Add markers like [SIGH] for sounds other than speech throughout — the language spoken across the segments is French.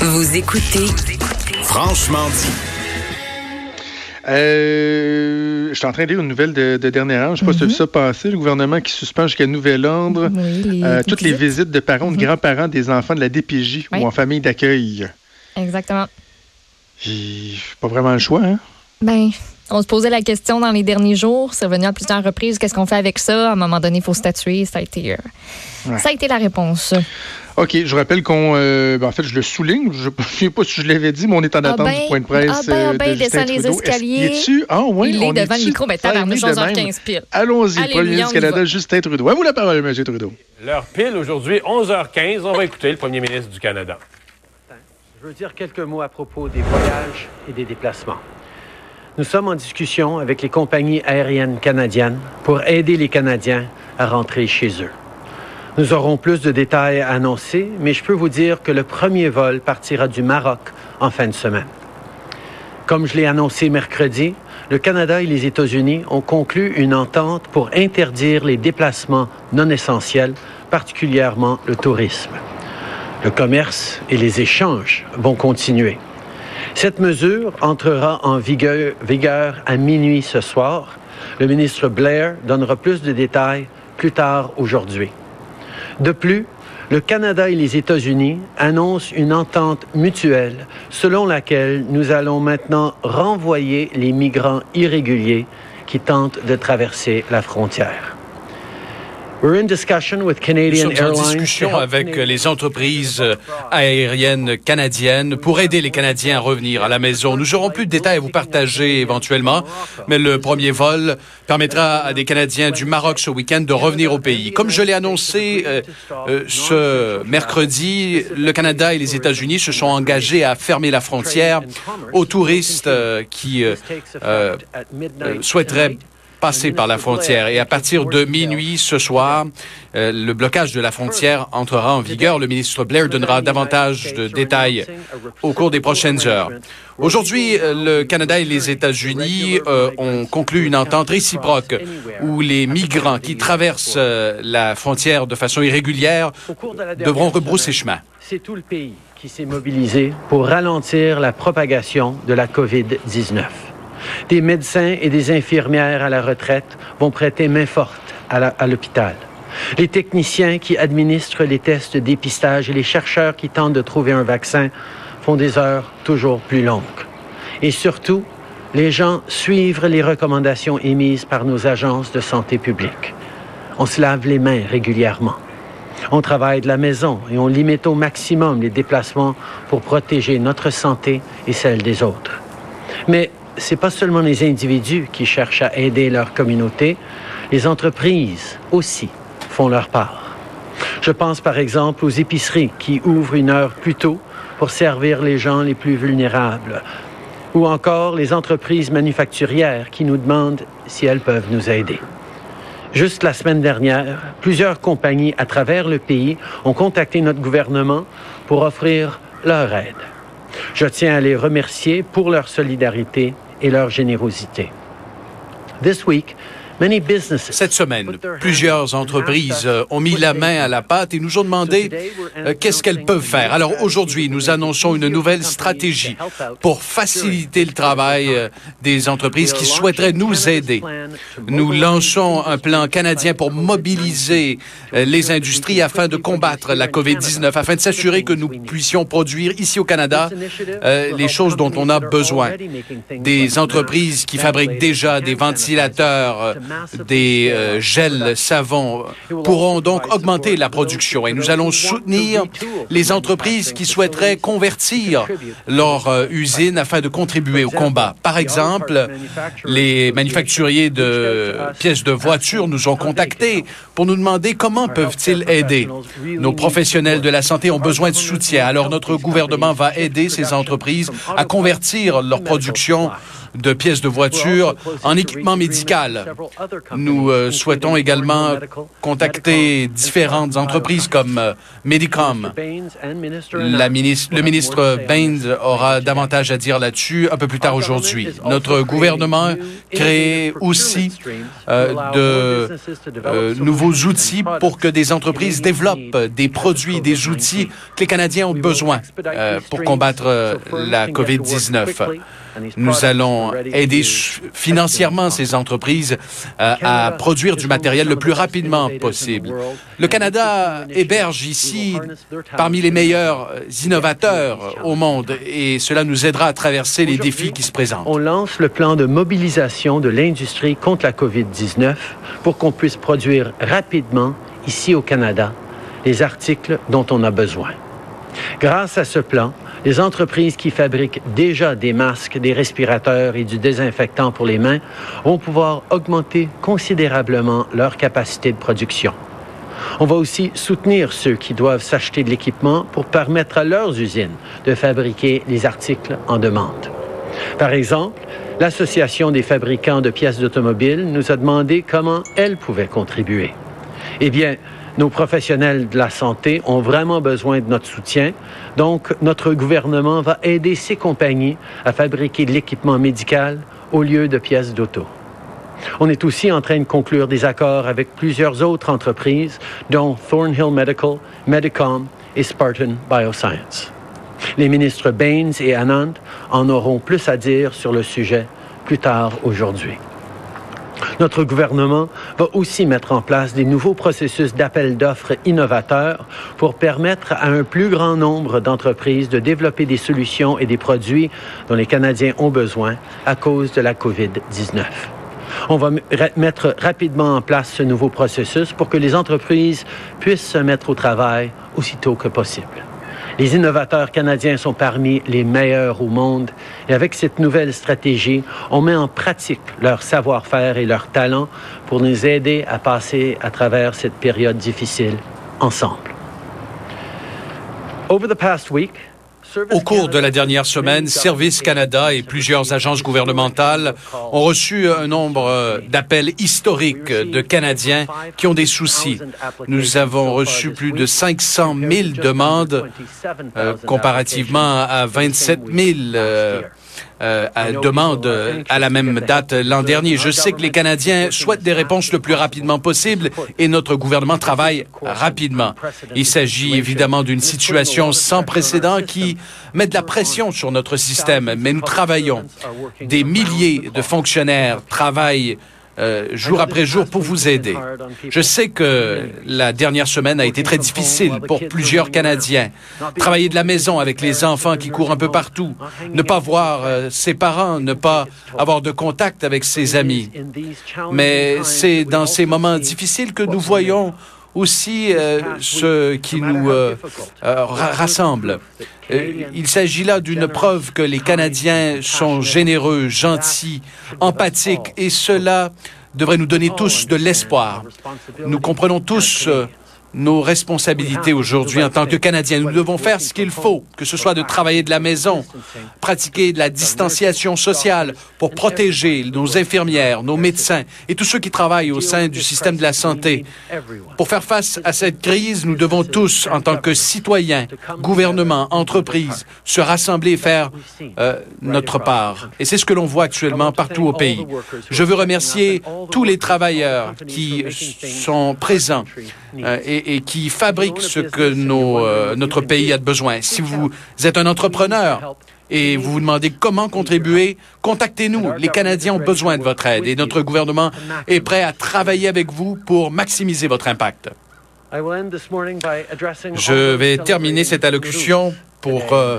Vous écoutez Franchement dit. Euh, je suis en train de lire une nouvelle de, de dernière heure. Je ne sais pas si tu as vu ça passer. Le gouvernement qui suspend jusqu'à nouvel ordre Oui, euh, toutes les visites de parents ou de grands-parents des enfants de la DPJ Oui. ou en famille d'accueil. Exactement. J'ai pas vraiment le choix, hein? Ben, on se posait la question dans les derniers jours. C'est revenu à plusieurs reprises. Qu'est-ce qu'on fait avec ça? À un moment donné, il faut statuer. Ça a été, euh, Ouais. ça a été la réponse. OK, je rappelle qu'on. euh, ben, en fait, je le souligne. Je [LAUGHS] ne sais pas si je l'avais dit, mais on est en Ah attente ben, du point de presse. ah ben, ah euh, ben, de Justin descend les escaliers. est-tu? Ah, oui, il est on devant le est-tu micro. Ben, tabarnouche, timé de 11h15 pile. Allons-y, Premier ministre du Canada. Justin Trudeau. À vous la parole, M. Trudeau. L'heure pile aujourd'hui, 11h15. On va écouter le premier ministre du Canada. Je veux dire quelques mots à propos des voyages et des déplacements. Nous sommes en discussion avec les compagnies aériennes canadiennes pour aider les Canadiens à rentrer chez eux. Nous aurons plus de détails à annoncer, mais je peux vous dire que le premier vol partira du Maroc en fin de semaine. Comme je l'ai annoncé mercredi, le Canada et les États-Unis ont conclu une entente pour interdire les déplacements non essentiels, particulièrement le tourisme. Le commerce et les échanges vont continuer. Cette mesure entrera en vigueur, à minuit ce soir. Le ministre Blair donnera plus de détails plus tard aujourd'hui. De plus, le Canada et les États-Unis annoncent une entente mutuelle selon laquelle nous allons maintenant renvoyer les migrants irréguliers qui tentent de traverser la frontière. We're in discussion with Nous Canadian sommes en discussion avec les entreprises euh, aériennes canadiennes pour aider les Canadiens à revenir à la maison. Nous aurons plus de détails à vous partager éventuellement, mais le premier vol permettra à des Canadiens du Maroc ce week-end de revenir au pays. Comme je l'ai annoncé euh, euh, ce mercredi, le Canada et les États-Unis se sont engagés à fermer la frontière aux touristes euh, qui souhaiteraient passer par la frontière. Et à partir de minuit ce soir, euh, le blocage de la frontière entrera en vigueur. Le ministre Blair donnera davantage de détails au cours des prochaines heures. Aujourd'hui, euh, le Canada et les États-Unis euh, ont conclu une entente réciproque où les migrants qui traversent la frontière de façon irrégulière devront rebrousser chemin. C'est tout le pays qui s'est mobilisé pour ralentir la propagation de la COVID-19. Des médecins et des infirmières à la retraite vont prêter main forte à l'hôpital. Les techniciens qui administrent les tests de dépistage et les chercheurs qui tentent de trouver un vaccin font des heures toujours plus longues. Et surtout, les gens suivent les recommandations émises par nos agences de santé publique. On se lave les mains régulièrement. On travaille de la maison et on limite au maximum les déplacements pour protéger notre santé et celle des autres. Mais c'est pas seulement les individus qui cherchent à aider leur communauté, les entreprises aussi font leur part. Je pense par exemple aux épiceries qui ouvrent une heure plus tôt pour servir les gens les plus vulnérables, ou encore les entreprises manufacturières qui nous demandent si elles peuvent nous aider. Juste la semaine dernière, plusieurs compagnies à travers le pays ont contacté notre gouvernement pour offrir leur aide. Je tiens à les remercier pour leur solidarité et leur générosité. This week, Cette semaine, plusieurs entreprises euh, ont mis la main à la pâte et nous ont demandé euh, qu'est-ce qu'elles peuvent faire? Alors aujourd'hui, nous annonçons une nouvelle stratégie pour faciliter le travail euh, des entreprises qui souhaiteraient nous aider. Nous lançons un plan canadien pour mobiliser euh, les industries afin de combattre la COVID-19, afin de s'assurer que nous puissions produire ici au Canada les choses dont on a besoin. Des entreprises qui fabriquent déjà des ventilateurs, des euh, gels savons pourront donc augmenter la production et nous allons soutenir les entreprises qui souhaiteraient convertir leur euh, usine afin de contribuer au combat. Par exemple, les manufacturiers de pièces de voitures nous ont contactés pour nous demander comment peuvent-ils aider. Nos professionnels de la santé ont besoin de soutien. Alors notre gouvernement va aider ces entreprises à convertir leur production de pièces de voiture en équipement médical. Nous euh, souhaitons également contacter différentes entreprises comme euh, Medicom. La ministre, le ministre Baines aura davantage à dire là-dessus un peu plus tard aujourd'hui. Notre gouvernement crée aussi euh, de nouveaux outils pour que des entreprises développent des produits, des outils que les Canadiens ont besoin pour combattre la COVID-19. Nous allons aider financièrement ces entreprises euh, à produire du matériel le plus rapidement possible. Le Canada héberge ici parmi les meilleurs innovateurs au monde et cela nous aidera à traverser les défis qui se présentent. On lance le plan de mobilisation de l'industrie contre la COVID-19 pour qu'on puisse produire rapidement ici au Canada les articles dont on a besoin. Grâce à ce plan, les entreprises qui fabriquent déjà des masques, des respirateurs et du désinfectant pour les mains vont pouvoir augmenter considérablement leur capacité de production. On va aussi soutenir ceux qui doivent s'acheter de l'équipement pour permettre à leurs usines de fabriquer les articles en demande. Par exemple, l'Association des fabricants de pièces d'automobile nous a demandé comment elle pouvait contribuer. Eh bien, nos professionnels de la santé ont vraiment besoin de notre soutien. Donc, notre gouvernement va aider ces compagnies à fabriquer de l'équipement médical au lieu de pièces d'auto. On est aussi en train de conclure des accords avec plusieurs autres entreprises, dont Thornhill Medical, Medicom et Spartan Bioscience. Les ministres Baines et Anand en auront plus à dire sur le sujet plus tard aujourd'hui. Notre gouvernement va aussi mettre en place des nouveaux processus d'appel d'offres innovateurs pour permettre à un plus grand nombre d'entreprises de développer des solutions et des produits dont les Canadiens ont besoin à cause de la COVID-19. On va mettre rapidement en place ce nouveau processus pour que les entreprises puissent se mettre au travail aussitôt que possible. Les innovateurs canadiens sont parmi les meilleurs au monde et avec cette nouvelle stratégie, on met en pratique leur savoir-faire et leur talent pour nous aider à passer à travers cette période difficile ensemble. Au cours de la dernière semaine, Service Canada et plusieurs agences gouvernementales ont reçu un nombre d'appels historiques de Canadiens qui ont des soucis. Nous avons reçu plus de 500 000 demandes euh, comparativement à 27 000 euh, euh, demande à la même date l'an dernier. Je sais que les Canadiens souhaitent des réponses le plus rapidement possible et notre gouvernement travaille rapidement. Il s'agit évidemment d'une situation sans précédent qui met de la pression sur notre système, mais nous travaillons. Des milliers de fonctionnaires travaillent euh, jour après jour pour vous aider. Je sais que la dernière semaine a été très difficile pour plusieurs Canadiens. Travailler de la maison avec les enfants qui courent un peu partout, ne pas voir euh, ses parents, ne pas avoir de contact avec ses amis. Mais c'est dans ces moments difficiles que nous voyons aussi euh, ce qui nous euh, euh, rassemble. il s'agit là d'une preuve que les Canadiens sont généreux, gentils, empathiques, et cela devrait nous donner tous de l'espoir. Nous comprenons tous nos responsabilités aujourd'hui en tant que Canadiens. Nous devons faire ce qu'il faut, que ce soit de travailler de la maison, pratiquer de la distanciation sociale pour protéger nos infirmières, nos médecins et tous ceux qui travaillent au sein du système de la santé. Pour faire face à cette crise, nous devons tous, en tant que citoyens, gouvernements, entreprises, se rassembler et faire euh, notre part. Et c'est ce que l'on voit actuellement partout au pays. Je veux remercier tous les travailleurs qui sont présents euh, et, et, qui fabriquent ce que nos, euh, notre pays a de besoin. Si vous êtes un entrepreneur et vous vous demandez comment contribuer, contactez-nous. Les Canadiens ont besoin de votre aide et notre gouvernement est prêt à travailler avec vous pour maximiser votre impact. Je vais terminer cette allocution pour euh,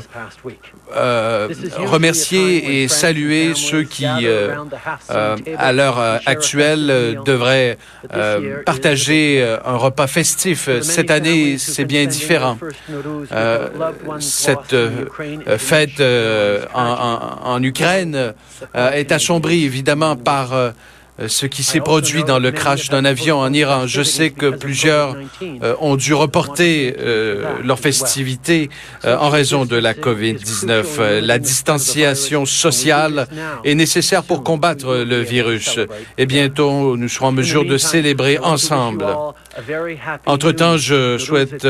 euh, remercier et saluer ceux qui, euh, à l'heure actuelle, devraient partager un repas festif. Cette année, c'est bien différent. cette fête en, en, en, Ukraine est assombrie, évidemment, par ce qui s'est produit dans le crash d'un avion en Iran. Je sais que plusieurs ont dû reporter leurs festivités en raison de la COVID-19. La distanciation sociale est nécessaire pour combattre le virus. Et bientôt, nous serons en mesure de célébrer ensemble. Entre-temps, je souhaite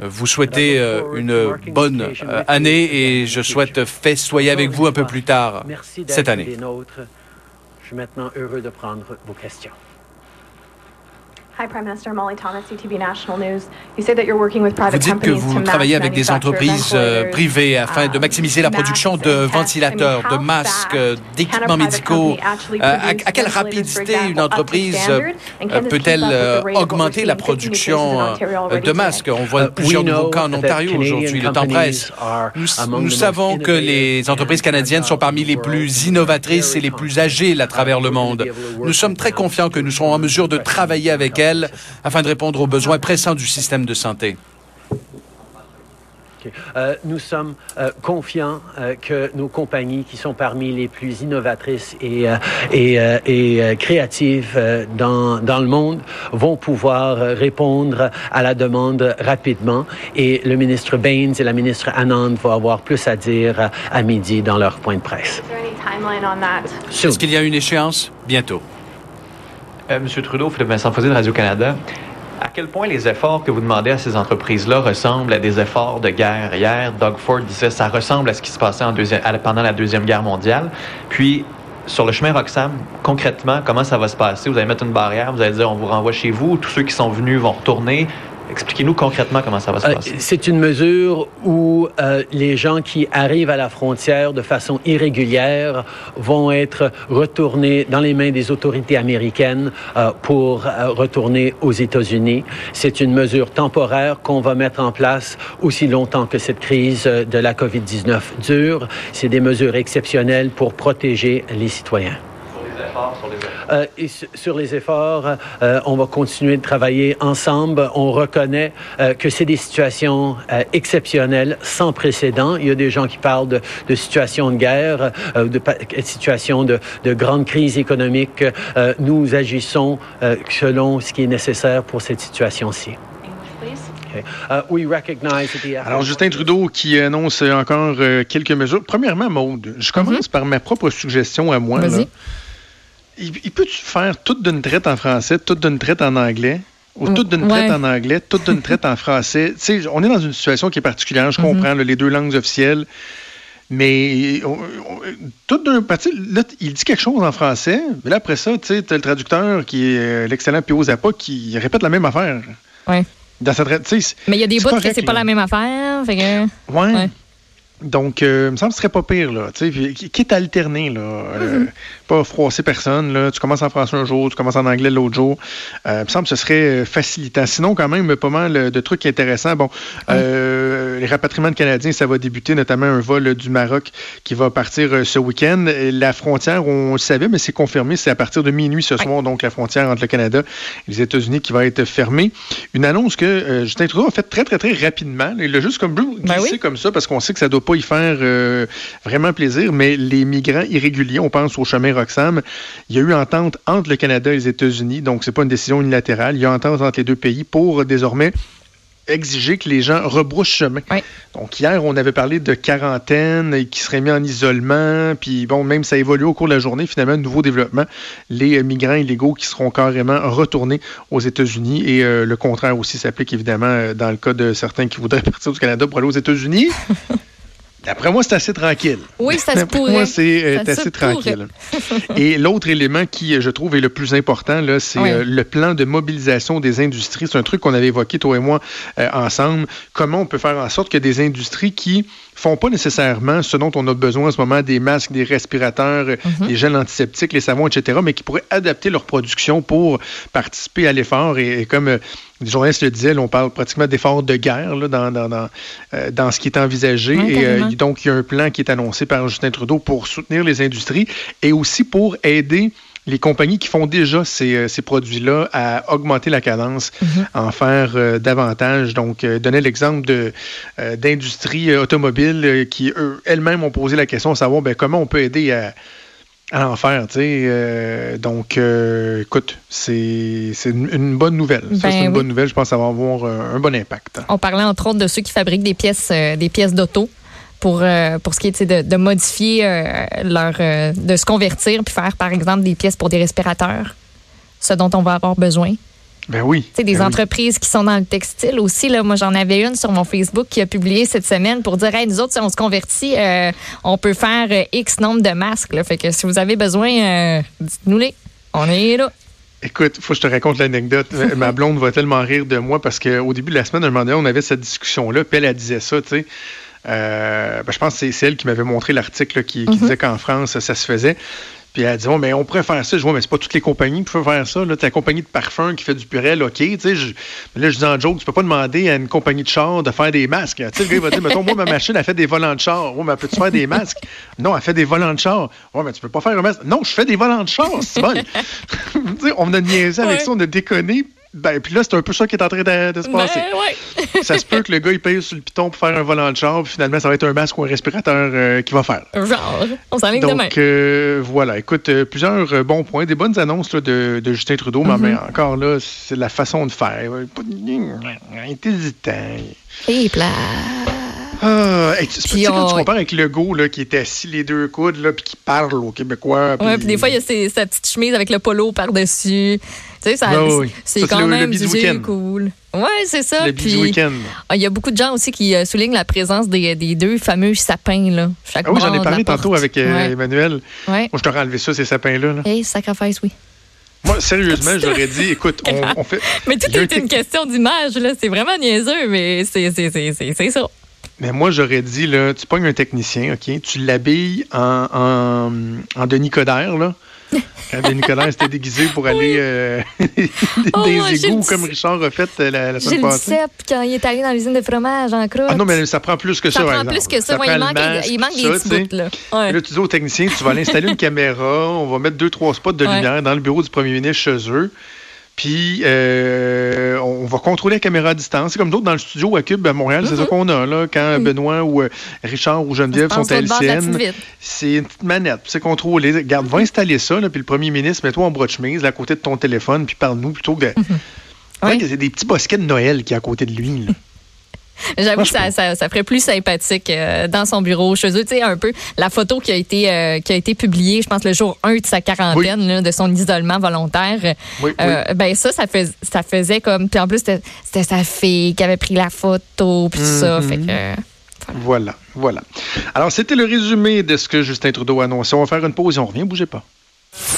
vous souhaiter une bonne année et je souhaite festoyer avec vous un peu plus tard cette année. Suis maintenant heureux de prendre vos questions. Hi, Prime Minister Molly Thomas, CTV National News. You say that you're working with private Vous dites que vous travaillez avec des entreprises euh, privées afin de maximiser la production de ventilateurs, de masques, d'équipements médicaux. Euh, à, à, quelle rapidité une entreprise euh, peut-elle augmenter la production de masques? On voit plusieurs nouveaux cas en Ontario aujourd'hui. Le temps presse. Nous, nous savons que les entreprises canadiennes sont parmi les plus innovatrices et les plus agiles à travers le monde. Nous sommes très confiants que nous serons en mesure de travailler avec elles afin de répondre aux besoins pressants du système de santé. Euh, nous sommes euh, confiants euh, que nos compagnies, qui sont parmi les plus innovatrices et, et, et créatives dans, dans, le monde, vont pouvoir répondre à la demande rapidement. Et le ministre Baines et la ministre Anand vont avoir plus à dire à midi dans leur point de presse. Est-ce qu'il y a une échéance? Bientôt? Euh, Monsieur Trudeau, Philippe Vincent Fossé de Radio-Canada. À quel point les efforts que vous demandez à ces entreprises-là ressemblent à des efforts de guerre? Hier, Doug Ford disait ça ressemble à ce qui se passait pendant la Deuxième Guerre mondiale. Puis, sur le chemin Roxham, concrètement, comment ça va se passer? Vous allez mettre une barrière, vous allez dire on vous renvoie chez vous, tous ceux qui sont venus vont retourner. Expliquez-nous concrètement comment ça va se euh, passer. C'est une mesure où euh, les gens qui arrivent à la frontière de façon irrégulière vont être retournés dans les mains des autorités américaines euh, pour retourner aux États-Unis. C'est une mesure temporaire qu'on va mettre en place aussi longtemps que cette crise de la COVID-19 dure. C'est des mesures exceptionnelles pour protéger les citoyens. Euh, et sur les efforts, euh, on va continuer de travailler ensemble. On reconnaît euh, que c'est des situations exceptionnelles, sans précédent. Il y a des gens qui parlent de, de situations de guerre, de situations de, de grande crise économique. nous agissons selon ce qui est nécessaire pour cette situation-ci. Alors, Justin Trudeau qui annonce encore quelques mesures. Premièrement, Maude, je commence mm-hmm. par ma propre suggestion à moi. Là il, peut-tu faire toute d'une traite en français, toute d'une traite en anglais? Ou toute d'une traite en anglais, toute d'une traite en français. Tu sais, on est dans une situation qui est particulière, je mm-hmm. comprends, les deux langues officielles. Mais tout d'un parti, là, il dit quelque chose en français, mais là, après ça, tu sais, le traducteur qui est euh, l'excellent Pio Zappa qui répète la même affaire. Oui. Dans cette, mais il y a des bouts que c'est pas la même affaire. Fait que... ouais. Donc, euh, il me semble que ce serait pas pire, là. Quitte à alterner, là. Euh, mm-hmm. pas froisser personne, là. Tu commences en français un jour, tu commences en anglais l'autre jour. Euh, il me semble que ce serait facilitant. Sinon, quand même, pas mal de trucs intéressants. Bon, les rapatriements de Canadiens, ça va débuter, notamment un vol du Maroc qui va partir ce week-end. La frontière, on le savait, mais c'est confirmé, c'est à partir de minuit ce soir, donc la frontière entre le Canada et les États-Unis qui va être fermée. Une annonce que Justin Trudeau a faite très, très, très rapidement. Il a juste comme ben glissé comme ça parce qu'on sait que ça doit pas y faire euh, vraiment plaisir, mais les migrants irréguliers, on pense au chemin Roxham, il y a eu entente entre le Canada et les États-Unis, donc c'est pas une décision unilatérale. Il y a entente entre les deux pays pour désormais exiger que les gens rebroussent chemin. Donc hier, on avait parlé de quarantaine et qui serait mis en isolement, puis bon, même ça évolue au cours de la journée, finalement, nouveau développement, les euh, migrants illégaux qui seront carrément retournés aux États-Unis et euh, le contraire aussi s'applique évidemment dans le cas de certains qui voudraient [LAUGHS] partir du Canada pour aller aux États-Unis. [LAUGHS] D'après moi, c'est assez tranquille. Oui, ça se pourrait. moi, c'est euh, assez tranquille. [LAUGHS] Et l'autre élément qui, je trouve, est le plus important, là, c'est euh, le plan de mobilisation des industries. C'est un truc qu'on avait évoqué, toi et moi, euh, ensemble. Comment on peut faire en sorte que des industries qui font pas nécessairement ce dont on a besoin en ce moment, des masques, des respirateurs, mhm. des gels antiseptiques, les savons, etc., mais qui pourraient adapter leur production pour participer à l'effort. Et, comme euh, les journalistes le disaient, on parle pratiquement d'efforts de guerre là, dans, dans, dans, euh, dans, ce qui est envisagé. et euh, donc, il y a un plan qui est annoncé par Justin Trudeau pour soutenir les industries et aussi pour aider les compagnies qui font déjà ces, euh, ces produits-là à augmenter la cadence, mhm. en faire euh, davantage. Donc, euh, donner l'exemple d'industries automobiles qui, elles-mêmes, ont posé la question de savoir ben, comment on peut aider à à sais. euh, donc, euh, écoute, c'est une, une bonne nouvelle. ça, Ben c'est une oui. bonne nouvelle. Je pense que ça va avoir euh, un bon impact. On parlait entre autres de ceux qui fabriquent des pièces, euh, des pièces d'auto pour, euh, pour ce qui est de, de modifier euh, leur, euh, de se convertir puis faire par exemple des pièces pour des respirateurs, ce dont on va avoir besoin. Ben oui. Tu sais, des ben oui. entreprises qui sont dans le textile aussi. Là, moi, j'en avais une sur mon Facebook qui a publié cette semaine pour dire, hey, nous autres, si on se convertit, on peut faire X nombre de masques. Là. Fait que si vous avez besoin, dites-nous-les. On est là. Écoute, faut que je te raconte l'anecdote. [LAUGHS] Ma blonde va tellement rire de moi parce qu'au début de la semaine, un moment donné, on avait cette discussion-là, puis elle, elle disait ça, tu sais. Euh, ben, je pense que c'est- elle qui m'avait montré l'article qui, qui disait qu'en France, ça se faisait. Puis elle dit, oh, mais on pourrait faire ça. Je vois, mais c'est pas toutes les compagnies qui peuvent faire ça. Là, t'as la compagnie de parfum qui fait du purel, OK. Tu sais, je- mais là, je dis en joke, tu peux pas demander à une compagnie de char de faire des masques. Tu sais, le gars, il va dire, mettons, moi, ma machine, elle fait des volants de char. Ouais, mais peux-tu faire des masques? Non, elle fait des volants de char. Ouais, mais tu peux pas faire un masque. Non, je fais des volants de char, c'est bon. [LAUGHS] On a niaisé avec Ouais. ça, on a déconné. Ben, puis là, c'est un peu ça qui est en train de, de se passer. Ben, ouais. Ça se peut que le gars, il paye sur le piton pour faire un volant de char, puis finalement, ça va être un masque ou un respirateur euh, qui va faire. Genre, on s'enligne demain. Donc, euh, voilà. Écoute, euh, plusieurs euh, bons points, des bonnes annonces là, de, de Justin Trudeau, Mm-hmm. mais encore là, c'est la façon de faire. Il est hésitant. Et plat. Ah, hey, Puis sais, quand tu compares avec Legault, là, qui était assis les deux coudes, là, puis qui parle aux Québécois. Ouais, puis des fois, il y a ses- sa petite chemise avec le polo par-dessus. Tu sais, ça, oui. c'est c'est quand le- le même beat du cool. Ouais, c'est ça. Le Puis, ah, il y a beaucoup de gens aussi qui euh, soulignent la présence des, des deux fameux sapins, là. Chaque Ah oui, j'en ai parlé tantôt avec euh, Ouais. Emmanuel. Ouais. Moi, je t'aurais enlevé ça, ces sapins-là. là. Hey, sacrifice, oui. Moi, sérieusement, [LAUGHS] j'aurais dit, écoute, on, on fait. Mais tout est une question d'image, là. C'est vraiment niaiseux, mais c'est c'est- c'est- c'est- c'est ça. Mais moi, j'aurais dit, là, tu pognes un technicien, OK? Tu l'habilles en, en, en Denis Coderre, là. Quand [LAUGHS] Denis Coderre s'était déguisé pour aller euh, [LAUGHS] Oh, j'ai égouts, le- comme Richard a fait euh, la, la J'ai semaine le passée. cep quand il est allé dans l'usine de fromage en croûte. Ah non, mais ça prend plus que ça, ça prend plus que ça. Ouais, prend il, manque, masque, il manque des ça, petits bouts, là. Ouais. Là, tu dis au technicien, tu vas aller installer une [LAUGHS] caméra, on va mettre deux, trois spots de Ouais. lumière dans le bureau du premier ministre chez eux. Puis, euh, on va contrôler la caméra à distance. C'est comme d'autres dans le studio à Cube à Montréal, c'est ça qu'on a. Là, quand Benoît ou euh, Richard ou Geneviève Mm-hmm. Sont à LCN, c'est une petite manette. puis C'est contrôlé. Regarde, va installer ça. Là, puis le premier ministre, mets-toi en bras de chemise là, à côté de ton téléphone, puis parle-nous plutôt que de. Mm-hmm. C'est des petits bosquets de Noël qui est à côté de lui. là. [LAUGHS] J'avoue que ça, ça, ça ferait plus sympathique euh, dans son bureau chez eux. Tu sais, un peu la photo qui a été euh, qui a été publiée, je pense, le jour 1 de sa quarantaine, là, de son isolement volontaire. Oui, Euh, Ben ça, ça, fais- ça faisait comme... Puis en plus, c'était sa fille qui avait pris la photo, puis tout ça. Fait que... euh, Voilà, voilà. Alors, c'était le résumé de ce que Justin Trudeau a annoncé. On va faire une pause et on revient. Bougez pas.